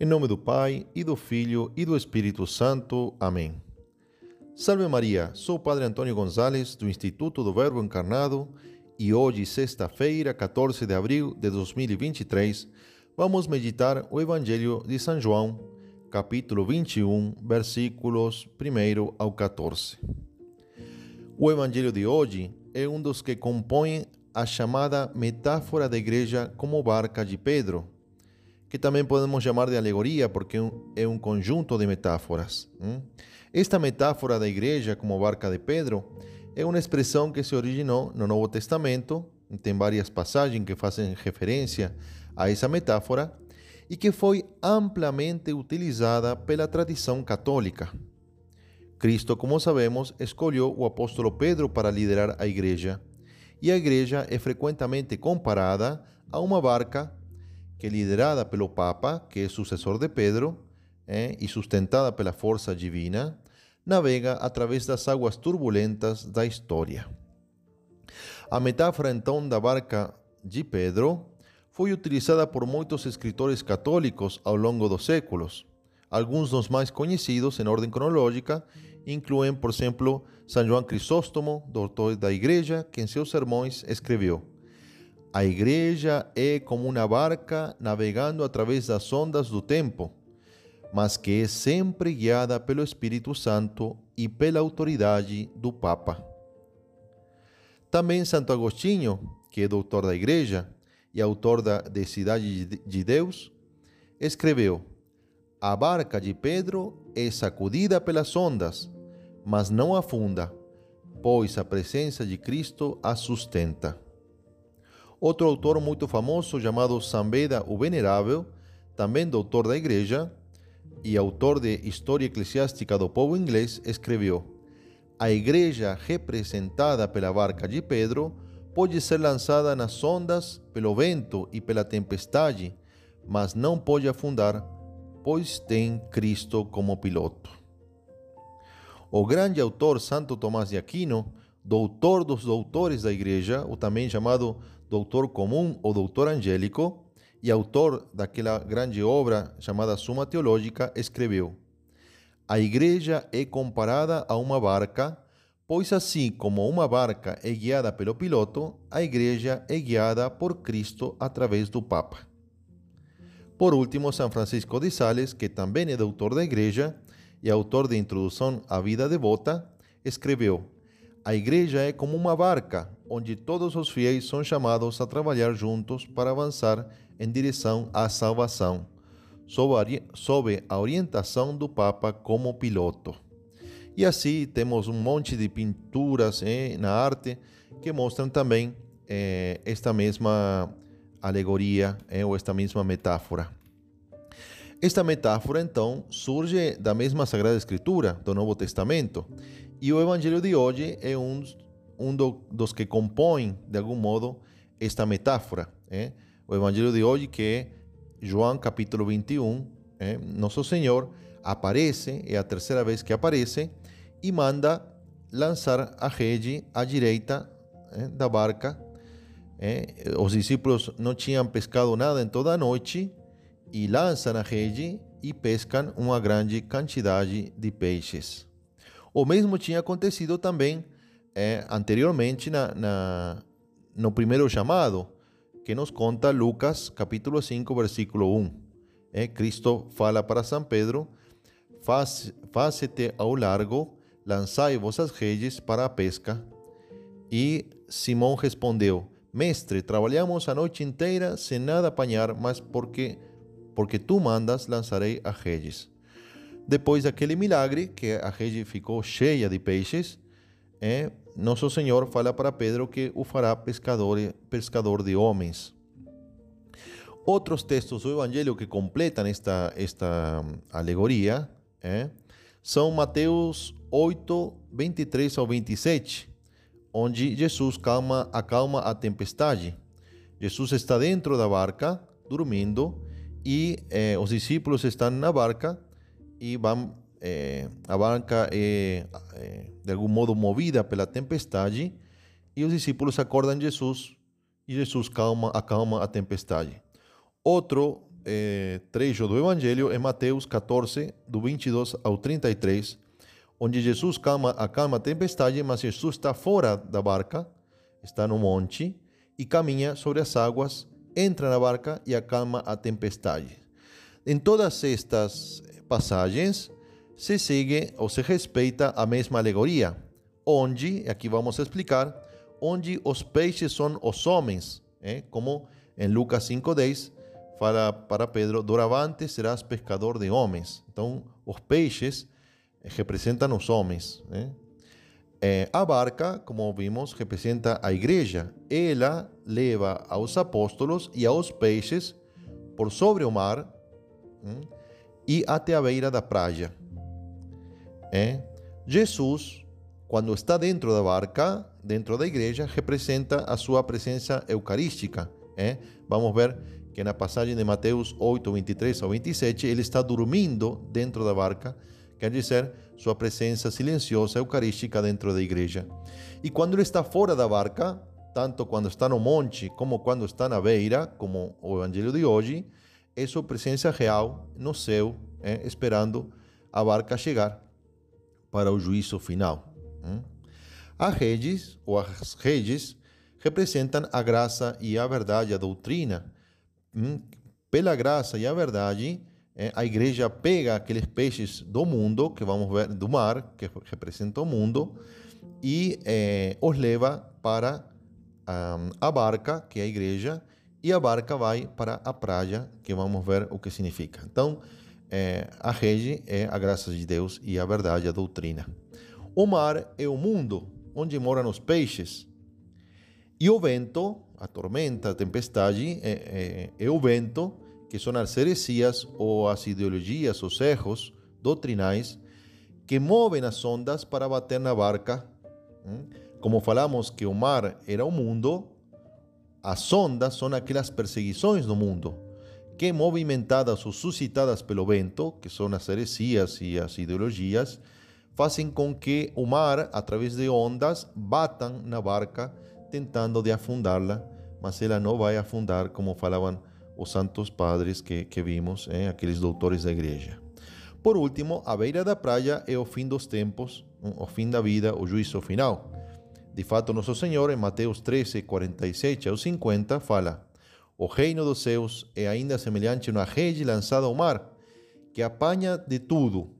Em nome do Pai, e do Filho, e do Espírito Santo. Amém. Salve Maria, sou o Padre Antônio Gonzalez, do Instituto do Verbo Encarnado, e hoje, sexta-feira, 14 de abril de 2023, vamos meditar o Evangelho de São João, capítulo 21, versículos 1 ao 14. O Evangelho de hoje é um dos que compõem a chamada metáfora da igreja como barca de Pedro, que também podemos chamar de alegoria, porque é um conjunto de metáforas. Esta metáfora da igreja como barca de Pedro é uma expressão que se originou no Novo Testamento, tem várias passagens que fazem referência a essa metáfora, e que foi amplamente utilizada pela tradição católica. Cristo, como sabemos, escolheu o apóstolo Pedro para liderar a igreja, e a igreja é frequentemente comparada a uma barca que, liderada pelo Papa, que é sucessor de Pedro, eh, e sustentada pela força divina, navega através das águas turbulentas da história. A metáfora então da barca de Pedro foi utilizada por muitos escritores católicos ao longo dos séculos. Alguns dos mais conhecidos, em ordem cronológica, incluem, por exemplo, São João Crisóstomo, doutor da Igreja, que em seus sermões escreveu: A Igreja é como uma barca navegando através das ondas do tempo mas que é sempre guiada pelo Espírito Santo e pela autoridade do Papa. Também Santo Agostinho, que é doutor da Igreja e autor da de Cidade de Deus, escreveu: A barca de Pedro é sacudida pelas ondas, mas não afunda, pois a presença de Cristo a sustenta. Outro autor muito famoso, chamado Sambeda o Venerável, também doutor da Igreja, e autor de História Eclesiástica do Povo Inglês, escreveu: A igreja representada pela barca de Pedro pode ser lançada nas ondas pelo vento e pela tempestade, mas não pode afundar, pois tem Cristo como piloto. O grande autor Santo Tomás de Aquino, doutor dos doutores da igreja, o também chamado doutor comum ou doutor angélico, e autor daquela grande obra chamada Suma Teológica, escreveu: A igreja é comparada a uma barca, pois assim como uma barca é guiada pelo piloto, a igreja é guiada por Cristo através do Papa. Por último, São Francisco de Sales, que também é doutor da igreja e autor de Introdução à Vida Devota, escreveu: A igreja é como uma barca, onde todos os fiéis são chamados a trabalhar juntos para avançar em direção à salvação, sob a orientação do Papa como piloto. E assim temos um monte de pinturas na arte que mostram também eh, esta mesma alegoria eh, ou esta mesma metáfora. Esta metáfora, então, surge da mesma Sagrada Escritura, do Novo Testamento, e o Evangelho de hoje é um, um do, dos que compõem, de algum modo, esta metáfora. Eh? o evangelho de hoje, que é João capítulo 21, é, Nosso Senhor aparece, é a terceira vez que aparece, e manda lançar a rede à direita é, da barca. É, os discípulos não tinham pescado nada em toda a noite e lançam a rede e pescam uma grande quantidade de peixes. O mesmo tinha acontecido também é, anteriormente na, na, no primeiro chamado que nos conta Lucas capítulo 5, versículo 1. É, Cristo fala para São Pedro, Faz-te ao largo, lançai vossas redes para a pesca. E Simão respondeu, Mestre, trabalhamos a noite inteira sem nada apanhar, mas porque, porque tu mandas, lançarei as redes. Depois daquele milagre, que a rede ficou cheia de peixes, é, nosso Senhor fala para Pedro que o fará pescador, pescador de homens. Outros textos do Evangelho que completam esta, esta alegoria é, são Mateus 8, 23 ao 27, onde Jesus calma, acalma a tempestade. Jesus está dentro da barca, dormindo, e eh, os discípulos estão na barca e vão eh, a barca é eh, de algum modo movida pela tempestade e os discípulos acordam Jesus e Jesus calma, acalma a tempestade. Outro é, trecho do Evangelho é Mateus 14, do 22 ao 33, onde Jesus calma, acalma a tempestade, mas Jesus está fora da barca, está no monte e caminha sobre as águas, entra na barca e acalma a tempestade. Em todas estas passagens se segue ou se respeita a mesma alegoria, onde, aqui vamos explicar, onde os peixes são os homens, eh? como em Lucas 5,10 fala para Pedro: Doravante serás pescador de homens. Então, os peixes representam os homens. Né? É, a barca, como vimos, representa a igreja. Ela leva aos apóstolos e aos peixes por sobre o mar e até a beira da praia. É? Jesus, quando está dentro da barca, dentro da igreja, representa a sua presença eucarística. É? Vamos ver que na passagem de Mateus 8, 23 ao 27, ele está dormindo dentro da barca, quer dizer, sua presença silenciosa eucarística dentro da igreja. E quando ele está fora da barca, tanto quando está no monte como quando está na beira, como o evangelho de hoje, é sua presença real no céu, é, esperando a barca chegar para o juízo final. Hum? As redes, ou as redes, representam a graça e a verdade, a doutrina, Hum, pela graça e a verdade, é, a igreja pega aqueles peixes do mundo, que vamos ver, do mar, que representa o mundo, e é, os leva para um, a barca, que é a igreja, e a barca vai para a praia, que vamos ver o que significa. Então, é, a rede é a graça de Deus e a verdade, a doutrina. O mar é o mundo onde moram os peixes. E o vento a tormenta, a tempestade, é, é, é o vento, que são as heresias ou as ideologias, os erros doutrinais, que movem as ondas para bater na barca. Hum? Como falamos que o mar era o mundo, as ondas são aquelas perseguições do mundo, que movimentadas ou suscitadas pelo vento, que são as heresias e as ideologias, fazem com que o mar, através de ondas, batam na barca tentando de afundá-la, mas ela não vai afundar como falavam os santos padres que, que vimos, eh, aqueles doutores da igreja. Por último, a beira da praia é o fim dos tempos, o fim da vida, o juízo final. De fato, nosso Senhor, em Mateus 13, 47 ao 50, fala: O reino dos céus é ainda semelhante a uma rede lançada ao mar, que apanha de tudo.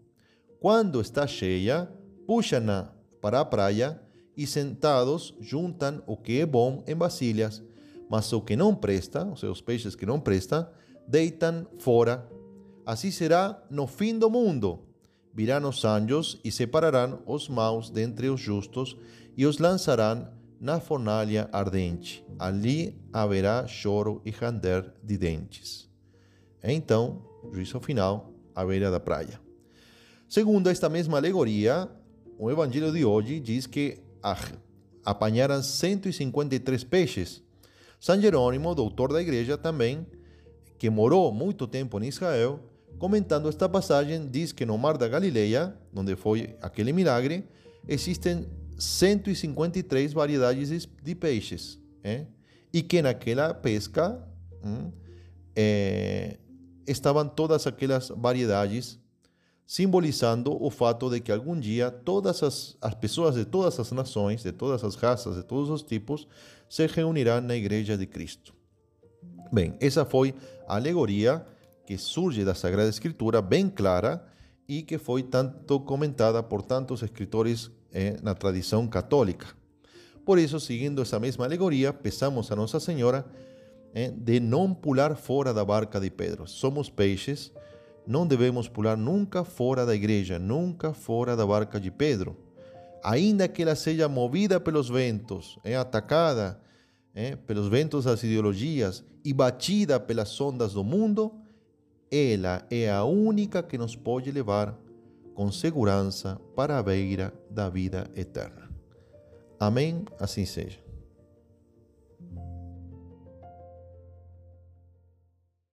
Quando está cheia, puxa-na para a praia e sentados juntam o que é bom em vasilhas, mas o que não presta, ou seja, os peixes que não prestam, deitam fora. Assim será no fim do mundo. Virão os anjos e separarão os maus dentre os justos e os lançarão na fornalha ardente. Ali haverá choro e ranger de dentes. Então, juízo final, à beira da praia. Segundo esta mesma alegoria, o evangelho de hoje diz que apanharam 153 peixes. São Jerônimo, doutor da igreja também, que morou muito tempo em Israel, comentando esta passagem, diz que no Mar da Galileia, onde foi aquele milagre, existem 153 variedades de peixes. Eh? E que naquela pesca eh, estavam todas aquelas variedades simbolizando o fato de que algum dia todas as, as pessoas de todas as nações, de todas as raças, de todos os tipos, se reunirão na Igreja de Cristo. Bem, essa foi a alegoria que surge da Sagrada Escritura, bem clara, e que foi tanto comentada por tantos escritores eh, na tradição católica. Por isso, seguindo essa mesma alegoria, peçamos a Nossa Senhora eh, de não pular fora da barca de Pedro. Somos peixes, não devemos pular nunca fora da igreja, nunca fora da barca de Pedro. Ainda que ela seja movida pelos ventos, é atacada é, pelos ventos das ideologias e batida pelas ondas do mundo, ela é a única que nos pode levar com segurança para a beira da vida eterna. Amém? Assim seja.